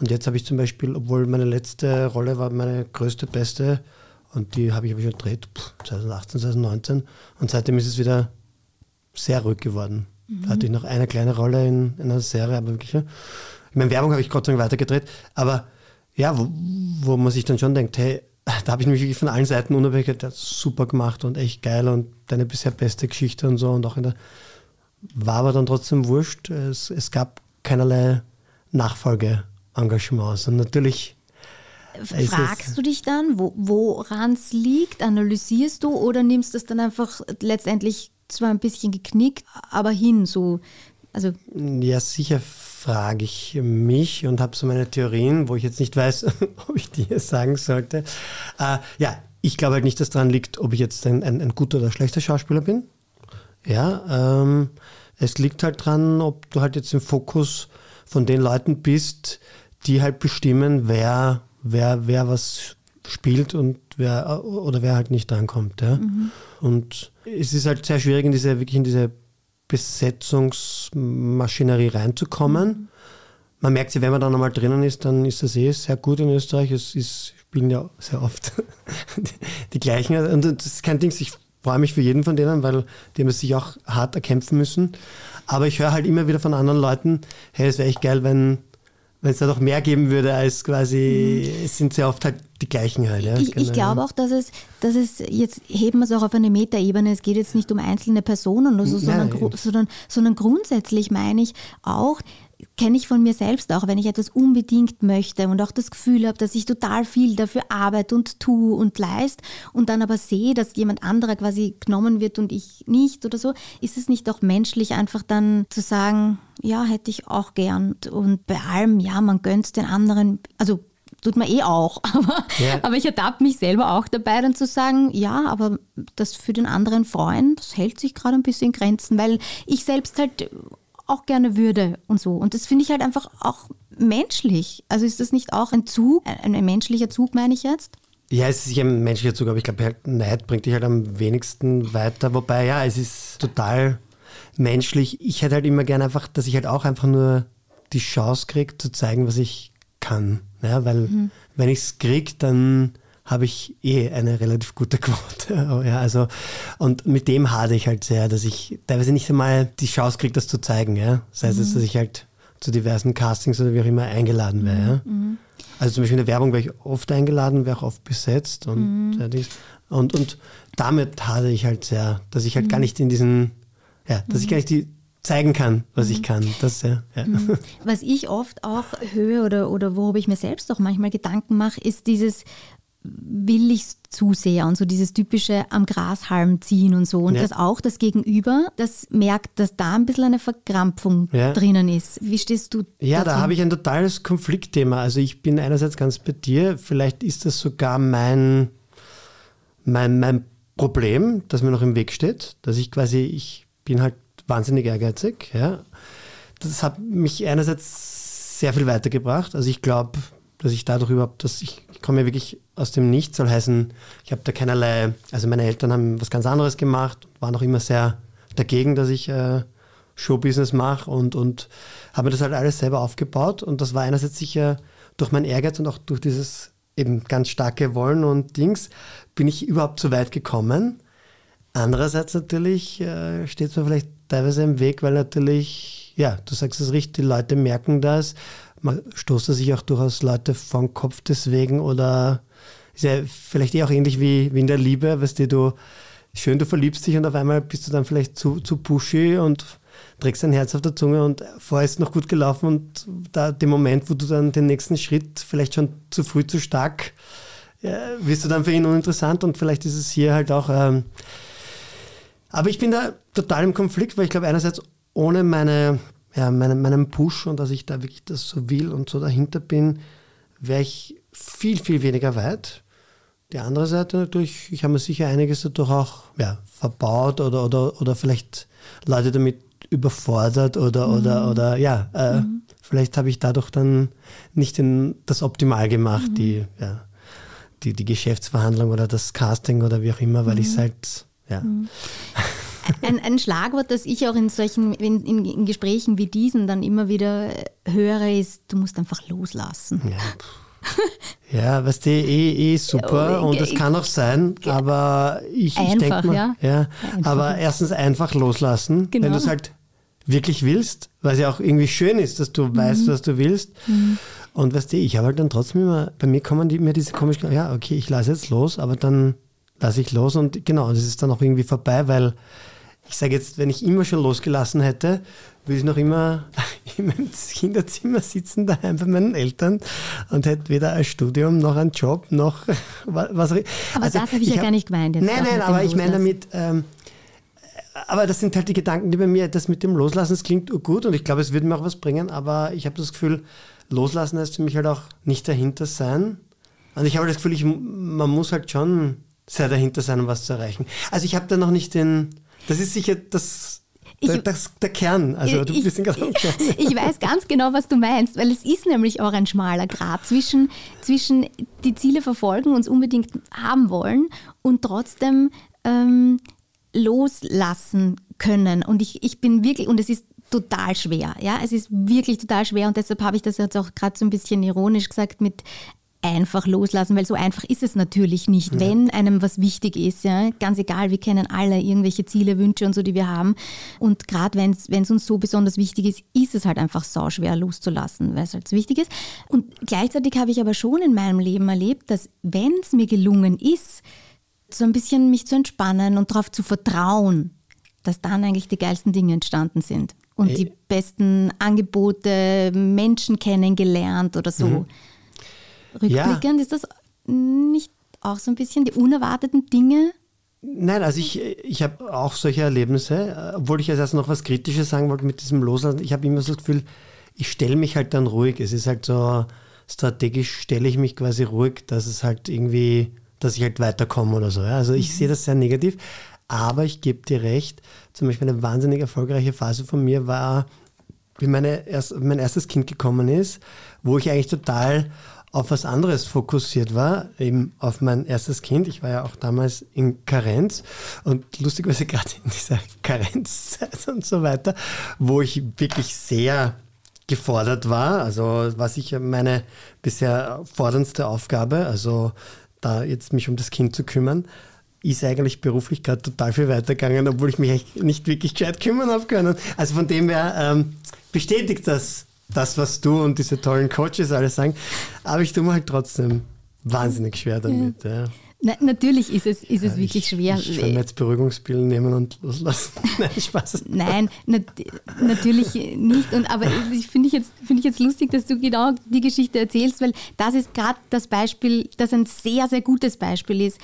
Und jetzt habe ich zum Beispiel, obwohl meine letzte Rolle war meine größte, beste, und die habe ich, ich schon gedreht, 2018, 2019. Und seitdem ist es wieder sehr ruhig geworden. Mhm. Da hatte ich noch eine kleine Rolle in, in einer Serie, aber wirklich. Ich meine, Werbung habe ich Gott sei Dank weitergedreht, aber ja, wo, wo man sich dann schon denkt, hey, da habe ich mich wirklich von allen Seiten unabhängig der super gemacht und echt geil und deine bisher beste Geschichte und so und auch in der war aber dann trotzdem wurscht. Es, es gab keinerlei Nachfolgeengagements und natürlich Fragst du dich dann, wo, woran es liegt? Analysierst du oder nimmst du es dann einfach letztendlich zwar ein bisschen geknickt, aber hin so? Also ja, sicher frage ich mich und habe so meine Theorien, wo ich jetzt nicht weiß, [LAUGHS] ob ich die hier sagen sollte. Äh, ja, ich glaube halt nicht, dass daran liegt, ob ich jetzt ein, ein, ein guter oder schlechter Schauspieler bin. Ja, ähm, es liegt halt dran, ob du halt jetzt im Fokus von den Leuten bist, die halt bestimmen, wer, wer, wer was spielt und wer oder wer halt nicht drankommt. Ja? Mhm. Und es ist halt sehr schwierig, in diese, wirklich in diese Besetzungsmaschinerie reinzukommen. Man merkt sie, wenn man dann einmal drinnen ist, dann ist das eh sehr gut in Österreich. Es ist, spielen ja sehr oft [LAUGHS] die, gleichen. Und das ist kein Ding, ich freue mich für jeden von denen, weil die haben es sich auch hart erkämpfen müssen. Aber ich höre halt immer wieder von anderen Leuten, hey, es wäre echt geil, wenn wenn es da noch mehr geben würde, als quasi, mhm. es sind sehr oft halt die gleichen halt. Ja? Ich, genau. ich glaube auch, dass es, dass es, jetzt heben wir es auch auf eine Metaebene, es geht jetzt nicht um einzelne Personen oder so, sondern, sondern, sondern grundsätzlich meine ich auch, kenne ich von mir selbst auch, wenn ich etwas unbedingt möchte und auch das Gefühl habe, dass ich total viel dafür arbeite und tue und leiste und dann aber sehe, dass jemand anderer quasi genommen wird und ich nicht oder so, ist es nicht auch menschlich einfach dann zu sagen, ja, hätte ich auch gern und bei allem, ja, man gönnt den anderen, also tut man eh auch, [LAUGHS] aber, ja. aber ich ertappe mich selber auch dabei, dann zu sagen, ja, aber das für den anderen Freund, das hält sich gerade ein bisschen in Grenzen, weil ich selbst halt auch gerne würde und so. Und das finde ich halt einfach auch menschlich. Also ist das nicht auch ein Zug, ein, ein menschlicher Zug, meine ich jetzt? Ja, es ist sicher ein menschlicher Zug, aber ich glaube, halt Neid bringt dich halt am wenigsten weiter. Wobei, ja, es ist total menschlich. Ich hätte halt immer gerne einfach, dass ich halt auch einfach nur die Chance kriege, zu zeigen, was ich kann. Ja, weil mhm. wenn ich es kriege, dann habe ich eh eine relativ gute [LAUGHS] Quote. ja, also, und mit dem hade ich halt sehr, dass ich teilweise nicht einmal die Chance kriege, das zu zeigen. Ja? Das heißt, mhm. dass ich halt zu diversen Castings oder wie auch immer eingeladen wäre. Ja? Mhm. Also zum Beispiel in der Werbung wäre ich oft eingeladen, wäre auch oft besetzt und, mhm. und, und damit hade ich halt sehr, dass ich halt gar mhm. nicht in diesen, ja, dass ich mhm. gar nicht die zeigen kann, was ich kann. Das, ja, ja. Was ich oft auch höre oder, oder worüber ich mir selbst auch manchmal Gedanken mache, ist dieses, will ich zu sehr und so dieses typische am Grashalm ziehen und so. Und Ja. dass auch das Gegenüber das merkt, dass da ein bisschen eine Verkrampfung Ja. drinnen ist. Wie stehst du Ja, dazu? da habe ich ein totales Konfliktthema. Also ich bin einerseits ganz bei dir, vielleicht ist das sogar mein, mein, mein Problem, das mir noch im Weg steht, dass ich quasi, ich bin halt wahnsinnig ehrgeizig. Ja. Das hat mich einerseits sehr viel weitergebracht. Also ich glaube, dass ich dadurch überhaupt, dass ich, ich komme ja wirklich aus dem Nichts, soll heißen, ich habe da keinerlei, also meine Eltern haben was ganz anderes gemacht, waren auch immer sehr dagegen, dass ich äh, Showbusiness mache und, und habe mir das halt alles selber aufgebaut und das war einerseits sicher durch meinen Ehrgeiz und auch durch dieses eben ganz starke Wollen und Dings bin ich überhaupt so weit gekommen. Andererseits natürlich äh, steht es mir vielleicht teilweise im Weg, weil natürlich, ja, du sagst es richtig, die Leute merken das. Man stoßt da sich auch durchaus Leute vom Kopf deswegen oder ist ja vielleicht eh auch ähnlich wie, wie in der Liebe, weißt du, du schön, du verliebst dich und auf einmal bist du dann vielleicht zu, zu pushy und trägst dein Herz auf der Zunge und vorher ist es noch gut gelaufen und da der Moment, wo du dann den nächsten Schritt vielleicht schon zu früh, zu stark, ja, wirst du dann für ihn uninteressant und vielleicht ist es hier halt auch ähm, aber ich bin da total im Konflikt, weil ich glaube, einerseits ohne meine, ja, meine, meinen Push und dass ich da wirklich das so will und so dahinter bin, wäre ich viel, viel weniger weit. Die andere Seite natürlich, ich habe mir sicher einiges dadurch auch ja, verbaut oder, oder, oder vielleicht Leute damit überfordert oder, oder, oder ja, äh, vielleicht habe ich dadurch dann nicht den, das optimal gemacht, die, ja, die, die Geschäftsverhandlung oder das Casting oder wie auch immer, weil ich es halt, ja. Ein, ein Schlagwort, das ich auch in solchen, in, in, in Gesprächen wie diesen dann immer wieder höre, ist, du musst einfach loslassen. Ja, ja weißt du, eh, eh super und es kann auch sein, aber ich, ich denke mal, ja? ja, Einfach. aber erstens einfach loslassen, Genau. wenn du es halt wirklich willst, weil es ja auch irgendwie schön ist, dass du Mhm. weißt, was du willst. Und weißt du, ich habe halt dann trotzdem immer, bei mir kommen die, mir diese komischen, ja, okay, ich lasse jetzt los, aber dann lasse ich los und genau, das ist dann auch irgendwie vorbei, weil ich sage jetzt, wenn ich immer schon losgelassen hätte, würde ich noch immer [LAUGHS] in meinem Kinderzimmer sitzen, daheim bei meinen Eltern und hätte weder ein Studium noch einen Job noch [LAUGHS] wa- was. auch- Aber das habe ich ja hab- gar nicht gemeint jetzt Nein, nein, aber ich meine damit, ähm, aber das sind halt die Gedanken, die bei mir, das mit dem Loslassen, das klingt gut und ich glaube, es würde mir auch was bringen, aber ich habe das Gefühl, Loslassen heißt für mich halt auch nicht dahinter sein. Und ich habe das Gefühl, ich, man muss halt schon sehr dahinter sein, um was zu erreichen. Also ich habe da noch nicht den, das ist sicher das, der, Ich- das, der Kern. Also du ich, bist gerade ich weiß ganz genau, was du meinst, weil es ist nämlich auch ein schmaler Grat zwischen, zwischen die Ziele verfolgen, uns unbedingt haben wollen und trotzdem ähm, loslassen können. Und ich, ich bin wirklich, und es ist total schwer, ja, es ist wirklich total schwer und deshalb habe ich das jetzt auch gerade so ein bisschen ironisch gesagt mit einfach loslassen, weil so einfach ist es natürlich nicht, wenn einem was wichtig ist. Ja? Ganz egal, wir kennen alle irgendwelche Ziele, Wünsche und so, die wir haben. Und gerade wenn es uns so besonders wichtig ist, ist es halt einfach sau schwer loszulassen, weil es halt so wichtig ist. Und gleichzeitig habe ich aber schon in meinem Leben erlebt, dass wenn es mir gelungen ist, so ein bisschen mich zu entspannen und darauf zu vertrauen, dass dann eigentlich die geilsten Dinge entstanden sind. Und Äh. die besten Angebote, Menschen kennengelernt oder so. Rückblickend ist das nicht auch so ein bisschen die unerwarteten Dinge? Nein, also ich, ich habe auch solche Erlebnisse, obwohl ich jetzt erst noch was Kritisches sagen wollte mit diesem Loslassen. Ich habe immer so das Gefühl, ich stelle mich halt dann ruhig. Es ist halt so, strategisch stelle ich mich quasi ruhig, dass es halt irgendwie, dass ich halt weiterkomme oder so. Ja? Also ich sehe das sehr negativ, aber ich gebe dir recht. Zum Beispiel eine wahnsinnig erfolgreiche Phase von mir war, wie meine erst, mein erstes Kind gekommen ist, wo ich eigentlich total auf was anderes fokussiert war, eben auf mein erstes Kind. Ich war ja auch damals in Karenz und lustigerweise [LAUGHS] gerade in dieser Karenzzeit und so weiter, wo ich wirklich sehr gefordert war. Also war sicher meine bisher forderndste Aufgabe, also da jetzt mich um das Kind zu kümmern ist eigentlich beruflich gerade total viel weitergegangen, obwohl ich mich nicht wirklich gescheit kümmern habe können. Also von dem her ähm, bestätigt das das, was du und diese tollen Coaches alles sagen. Aber ich tue mir halt trotzdem wahnsinnig schwer damit. Ja. Na, natürlich ist es, ist es wirklich ich, schwer. Ich kann jetzt Beruhigungspillen nehmen und loslassen. [LAUGHS] Nein, Spaß. Nein, nat natürlich nicht. Und, aber ich finde ich, jetzt, find ich jetzt lustig, dass du genau die Geschichte erzählst, weil das ist gerade das Beispiel, das ein sehr, sehr gutes Beispiel ist.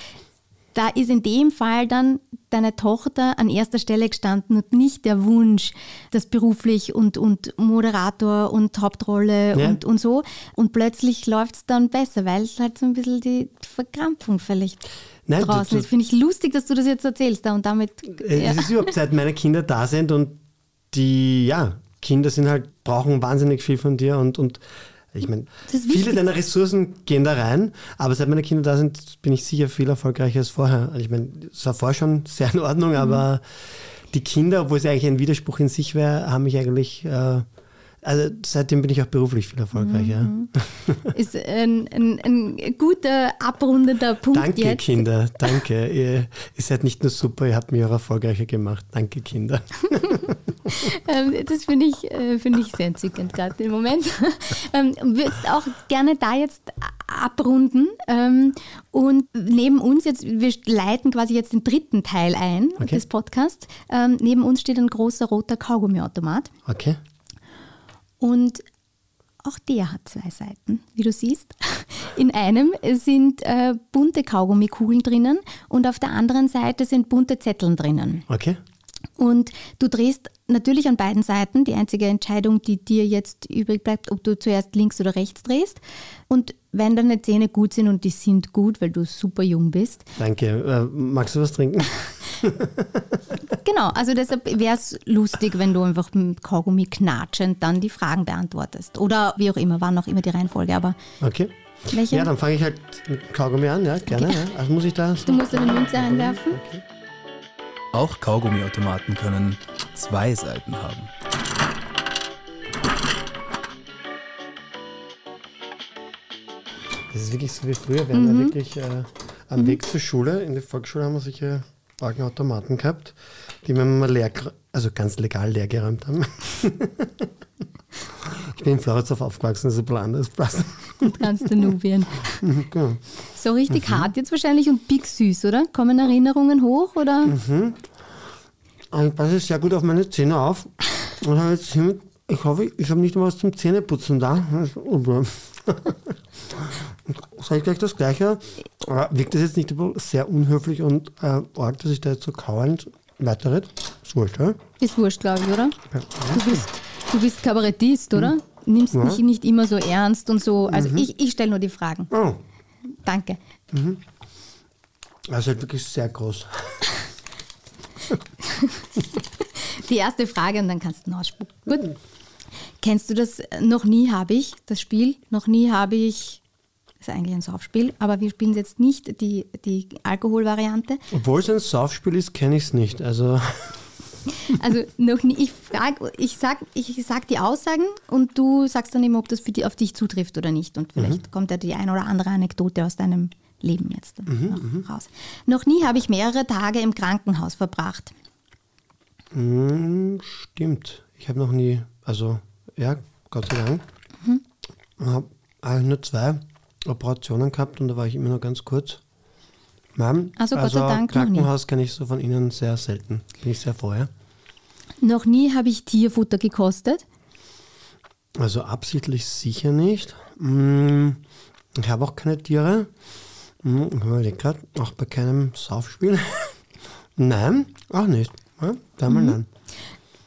Da ist in dem Fall dann deine Tochter an erster Stelle gestanden und nicht der Wunsch, das beruflich und, und Moderator und Hauptrolle Ja. und, und so. Und plötzlich läuft es dann besser, weil es halt so ein bisschen die Verkrampfung vielleicht Nein, draußen ist. Finde ich lustig, dass du das jetzt erzählst da und damit. Äh, ja. Es ist überhaupt seit meine Kinder da sind und die, ja, Kinder sind halt, brauchen wahnsinnig viel von dir und, und ich meine, viele deiner Ressourcen gehen da rein, aber seit meine Kinder da sind, bin ich sicher viel erfolgreicher als vorher. Also ich meine, es war vorher schon sehr in Ordnung, aber die Kinder, obwohl es eigentlich ein Widerspruch in sich wäre, haben mich eigentlich, äh, also seitdem bin ich auch beruflich viel erfolgreicher. ist ein, ein, ein guter, abrundender Punkt Danke, jetzt. Kinder, danke. ihr, ihr seid nicht nur super, ihr habt mich auch erfolgreicher gemacht. Danke, Kinder. [LAUGHS] [LAUGHS] Ähm, das finde ich, äh, find ich sehr entzückend gerade im Moment. [LAUGHS] ähm, Würdest auch gerne da jetzt abrunden. Ähm, und neben uns jetzt, wir leiten quasi jetzt den dritten Teil ein Okay. des Podcasts. Neben uns steht ein großer roter Kaugummiautomat. Okay. Und auch der hat zwei Seiten, wie du siehst. In einem sind äh, bunte Kaugummikugeln drinnen und auf der anderen Seite sind bunte Zetteln drinnen. Okay. Und du drehst natürlich an beiden Seiten. Die einzige Entscheidung, die dir jetzt übrig bleibt, ob du zuerst links oder rechts drehst. Und wenn deine Zähne gut sind und die sind gut, weil du super jung bist. Danke. Äh, magst du was trinken? [LAUGHS] Genau, also deshalb wäre es lustig, wenn du einfach mit Kaugummi knatschend dann die Fragen beantwortest. Oder wie auch immer, wann auch immer die Reihenfolge. Aber Okay. welche? Ja, dann fange ich halt mit Kaugummi an, ja, gerne. Ja. Also muss ich da. du musst eine Münze einwerfen. Auch Kaugummiautomaten können zwei Seiten haben. Das ist wirklich so wie früher. Wir haben ja wirklich äh, am Weg zur Schule, in der Volksschule haben wir solche argen Automaten gehabt, die wir mal leer, also ganz legal leer geräumt haben. [LAUGHS] ich bin in Floridsdorf aufgewachsen, das ist ein bisschen anders. Passt. Kannst du Nubien. Genau. So richtig hart jetzt wahrscheinlich und big süß, oder? Kommen Erinnerungen hoch oder? Und Ich passe sehr gut auf meine Zähne auf. Und habe jetzt hiermit, ich hoffe, ich habe nicht mal was zum Zähneputzen da. [LAUGHS] Sag ich gleich das Gleiche. Aber wirkt das jetzt nicht sehr unhöflich und äh, arg, dass ich da jetzt so kauernd weiterrede? Ist wurscht, ja? Ist wurscht, glaube ich, oder? Du bist, du bist Kabarettist, oder? Nimmst Ja. mich nicht immer so ernst und so. Also ich, ich stelle nur die Fragen. Oh, Danke. also halt wirklich sehr groß. [LAUGHS] Die erste Frage und dann kannst du ausspucken. Gut. Kennst du das? Noch nie habe ich das Spiel. Noch nie habe ich. Das ist eigentlich ein Saufspiel, aber wir spielen jetzt nicht die, die Alkoholvariante. Obwohl es ein Saufspiel ist, kenne ich es nicht. Also, Also noch nie. Ich frage, ich sag, ich sag die Aussagen und du sagst dann immer, ob das für die, auf dich zutrifft oder nicht. Und vielleicht kommt ja die ein oder andere Anekdote aus deinem Leben jetzt dann noch raus. Noch nie habe ich mehrere Tage im Krankenhaus verbracht. mm, stimmt. Ich habe noch nie, also, ja, Gott sei Dank. habe eigentlich nur zwei Operationen gehabt und da war ich immer nur ganz kurz. Nein, Also Gott sei Dank noch nie. Krankenhaus kenne ich so von Ihnen sehr selten. Bin ich sehr froh, ja. Noch nie habe ich Tierfutter gekostet. Also absichtlich sicher nicht. Mm, Ich habe auch keine Tiere. Mm, Ich überlege gerade, auch bei keinem Saufspiel. [LAUGHS] Nein, auch nicht. Ja, Dreimal nein.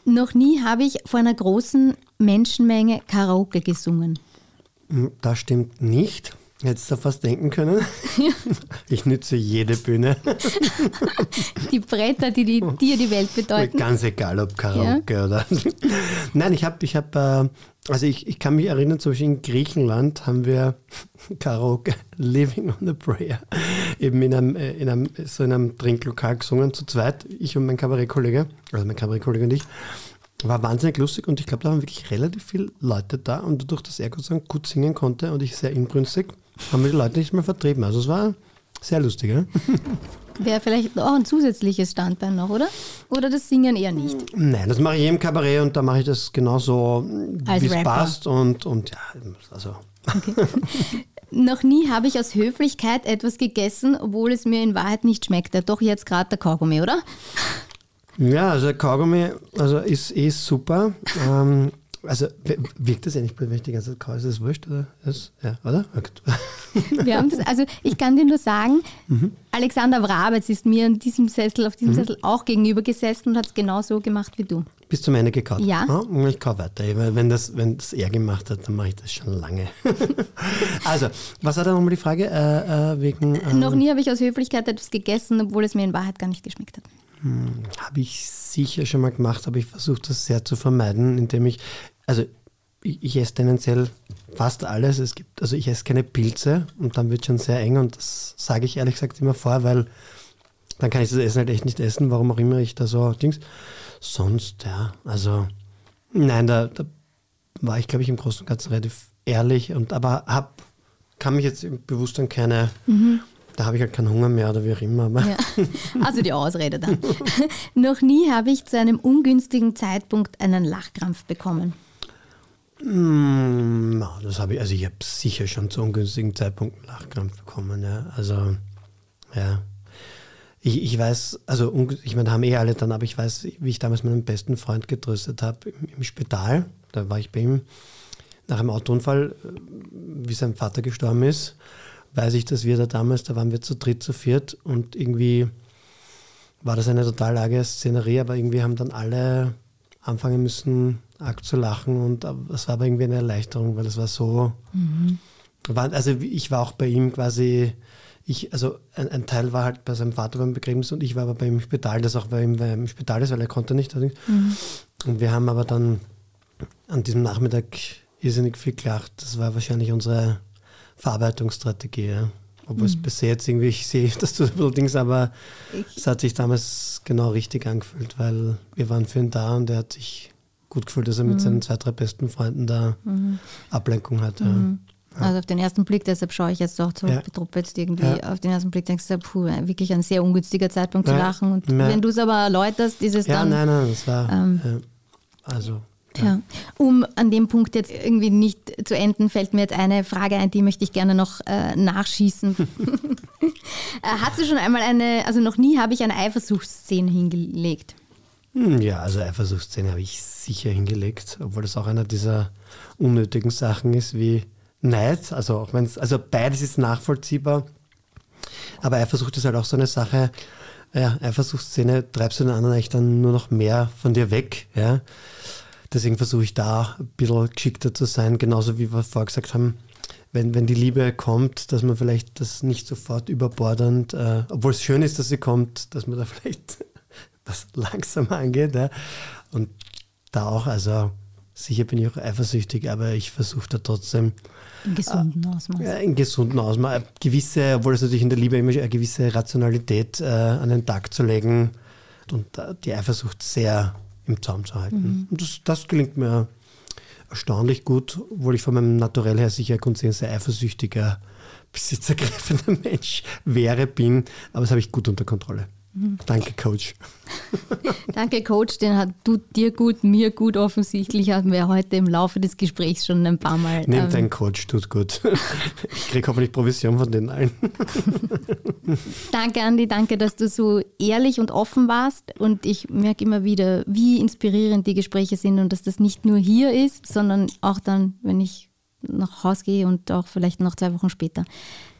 Noch nie habe ich vor einer großen Menschenmenge Karaoke gesungen. Mm, Das stimmt nicht. Hättest du fast denken können. [LAUGHS] Ich nütze jede Bühne. [LAUGHS] Die Bretter, die, die dir die Welt bedeuten. Ganz egal, ob Karaoke oder. [LAUGHS] Nein, ich habe, ich habe, äh, also ich, ich kann mich erinnern, zum Beispiel in Griechenland haben wir Karaoke Living on a Prayer eben in einem, äh, in einem, so in einem Trinklokal gesungen, zu zweit, ich und mein Kabarettkollege, also mein Kabarettkollege und ich. War wahnsinnig lustig und ich glaube, da waren wirklich relativ viele Leute da und dadurch, dass er gut singen konnte und ich sehr inbrünstig, haben wir die Leute nicht mehr vertrieben. Also es war sehr lustig, ja? [LAUGHS] Wäre vielleicht auch ein zusätzliches Standbein noch, oder? Oder das Singen eher nicht. Nein, das mache ich im Kabarett und da mache ich das genauso, wie es passt. Und, und ja, also Okay. [LAUGHS] Noch nie habe ich aus Höflichkeit etwas gegessen, obwohl es mir in Wahrheit nicht schmeckte. Doch jetzt gerade der Kaugummi, oder? Ja, also der Kaugummi also ist eh super. [LAUGHS] Ähm, also wirkt das eigentlich, wenn ich die ganze Zeit kaue? Ist das wurscht? Oder? Das, ja, oder? [LAUGHS] Wir haben das, also ich kann dir nur sagen, mhm. Alexander Wrabetz ist mir in diesem Sessel, auf diesem mhm. Sessel auch gegenüber gesessen und hat es genau so gemacht wie du. Bis zum Ende gekaut? Ja. ja ich kaufe weiter. Wenn das, wenn das er gemacht hat, dann mache ich das schon lange. [LAUGHS] also, was hat er nochmal die Frage? Äh, äh, wegen, äh, Noch nie habe ich aus Höflichkeit etwas gegessen, obwohl es mir in Wahrheit gar nicht geschmeckt hat. Hm, habe ich sicher schon mal gemacht, aber ich versuche das sehr zu vermeiden, indem ich, also ich, ich, esse tendenziell fast alles. Es gibt, also ich esse keine Pilze und dann wird schon sehr eng und das sage ich ehrlich gesagt immer vor, weil dann kann ich das Essen halt echt nicht essen, warum auch immer ich da so Dings. Sonst, ja, also nein, da, da war ich, glaube ich, im Großen und Ganzen relativ ehrlich und aber hab, kann mich jetzt bewusst an keine mhm. Da habe ich halt keinen Hunger mehr oder wie auch immer. Ja. [LAUGHS] Also die Ausrede dann. [LAUGHS] Noch nie habe ich zu einem ungünstigen Zeitpunkt einen Lachkrampf bekommen. Mm, das habe ich, also ich habe sicher schon zu ungünstigen Zeitpunkten Lachkrampf bekommen. Ja. Also, ja. Ich, ich weiß, also ich meine, haben eh alle dann, aber ich weiß, wie ich damals meinen besten Freund getröstet habe im, im Spital. Da war ich bei ihm nach einem Autounfall, äh, wie sein Vater gestorben ist weiß ich, dass wir da damals, da waren wir zu dritt, zu viert und irgendwie war das eine total arge Szenerie, aber irgendwie haben dann alle anfangen müssen, arg zu lachen und es war aber irgendwie eine Erleichterung, weil es war so. Mhm. Also ich war auch bei ihm quasi, ich, also ein, ein, Teil war halt bei seinem Vater beim Begräbnis und ich war aber bei ihm im Spital, das auch bei ihm weil im Spital ist, weil er konnte nicht. Mhm. Und wir haben aber dann an diesem Nachmittag irrsinnig viel gelacht. Das war wahrscheinlich unsere Verarbeitungsstrategie. Ja. Obwohl mhm. es bisher jetzt irgendwie, ich sehe, [LAUGHS] dass du allerdings, aber ich es hat sich damals genau richtig angefühlt, weil wir waren für ihn da und er hat sich gut gefühlt, dass er mit mhm. seinen zwei, drei besten Freunden da mhm. Ablenkung hatte. Mhm. Ja. Also auf den ersten Blick, deshalb schaue ich jetzt auch zurück, ja. jetzt irgendwie, ja. auf den ersten Blick denkst du, puh, wirklich ein sehr ungünstiger Zeitpunkt zu lachen. Und wenn du es aber erläuterst, ist es dann... Ja, nein, nein, das war... Ähm, also ja. Um an dem Punkt jetzt irgendwie nicht zu enden, fällt mir jetzt eine Frage ein, die möchte ich gerne noch äh, nachschießen. [LAUGHS] Äh, hast du schon einmal eine, also noch nie habe ich eine Eifersuchtsszene hingelegt? Hm, ja, also Eifersuchtsszene habe ich sicher hingelegt, obwohl das auch einer dieser unnötigen Sachen ist wie Neid. Also auch wenn es, also beides ist nachvollziehbar, aber Eifersucht ist halt auch so eine Sache. Ja, Eifersuchtsszene treibst du den anderen eigentlich dann nur noch mehr von dir weg. Ja. Deswegen versuche ich da ein bisschen geschickter zu sein, genauso wie wir vorher gesagt haben, wenn, wenn die Liebe kommt, dass man vielleicht das nicht sofort überbordernd, äh, obwohl es schön ist, dass sie kommt, dass man da [LAUGHS] vielleicht das [LAUGHS] langsam angeht. Ja. Und da auch, also sicher bin ich auch eifersüchtig, aber ich versuche da trotzdem in gesunden Ausmaß. Äh, in gesunden Ausmaß. Eine gewisse, obwohl es natürlich in der Liebe immer eine gewisse Rationalität äh, an den Tag zu legen und die Eifersucht sehr im Zaum zu halten. Mhm. Und das, das, gelingt mir erstaunlich gut, obwohl ich von meinem Naturell her sicher ein sehr eifersüchtiger, [LAUGHS] besitzergreifender Mensch wäre, bin, aber das habe ich gut unter Kontrolle. Danke, Coach. [LAUGHS] Danke, Coach. Den hat du dir gut, mir gut. Offensichtlich haben wir heute im Laufe des Gesprächs schon ein paar Mal. Nehmt ähm, deinen Coach, tut gut. [LAUGHS] Ich kriege hoffentlich Provision von den allen. [LAUGHS] danke, Andi. Danke, dass du so ehrlich und offen warst. Und ich merke immer wieder, wie inspirierend die Gespräche sind und dass das nicht nur hier ist, sondern auch dann, wenn ich nach Hause gehe und auch vielleicht noch zwei Wochen später.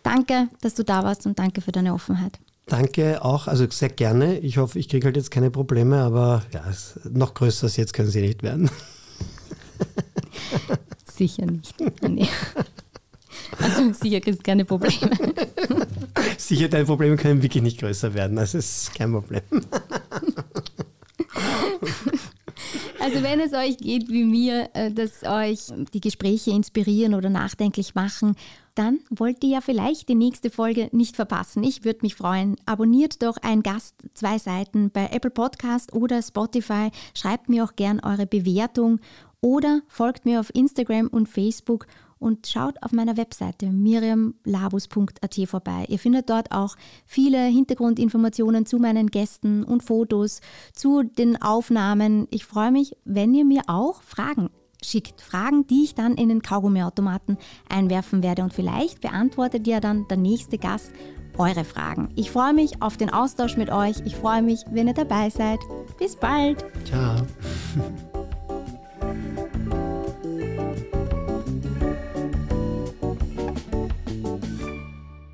Danke, dass du da warst und danke für deine Offenheit. Danke auch, also sehr gerne. Ich hoffe, ich kriege halt jetzt keine Probleme, aber ja, noch größer als jetzt können sie nicht werden. [LAUGHS] Sicher nicht. Nee. Also sicher kriegst du keine Probleme. [LAUGHS] Sicher, deine Probleme können wirklich nicht größer werden. Das ist kein Problem. Also wenn es euch geht wie mir, äh, dass euch die Gespräche inspirieren oder nachdenklich machen, dann wollt ihr ja vielleicht die nächste Folge nicht verpassen. Ich würde mich freuen. Abonniert doch ein Gast, zwei Seiten bei Apple Podcast oder Spotify. Schreibt mir auch gern eure Bewertung oder folgt mir auf Instagram und Facebook und schaut auf meiner Webseite miriamlabus.at vorbei. Ihr findet dort auch viele Hintergrundinformationen zu meinen Gästen und Fotos zu den Aufnahmen. Ich freue mich, wenn ihr mir auch Fragen schickt Fragen, die ich dann in den Kaugummiautomaten einwerfen werde und vielleicht beantwortet ja dann der nächste Gast eure Fragen. Ich freue mich auf den Austausch mit euch. Ich freue mich, wenn ihr dabei seid. Bis bald. Ciao. [LAUGHS]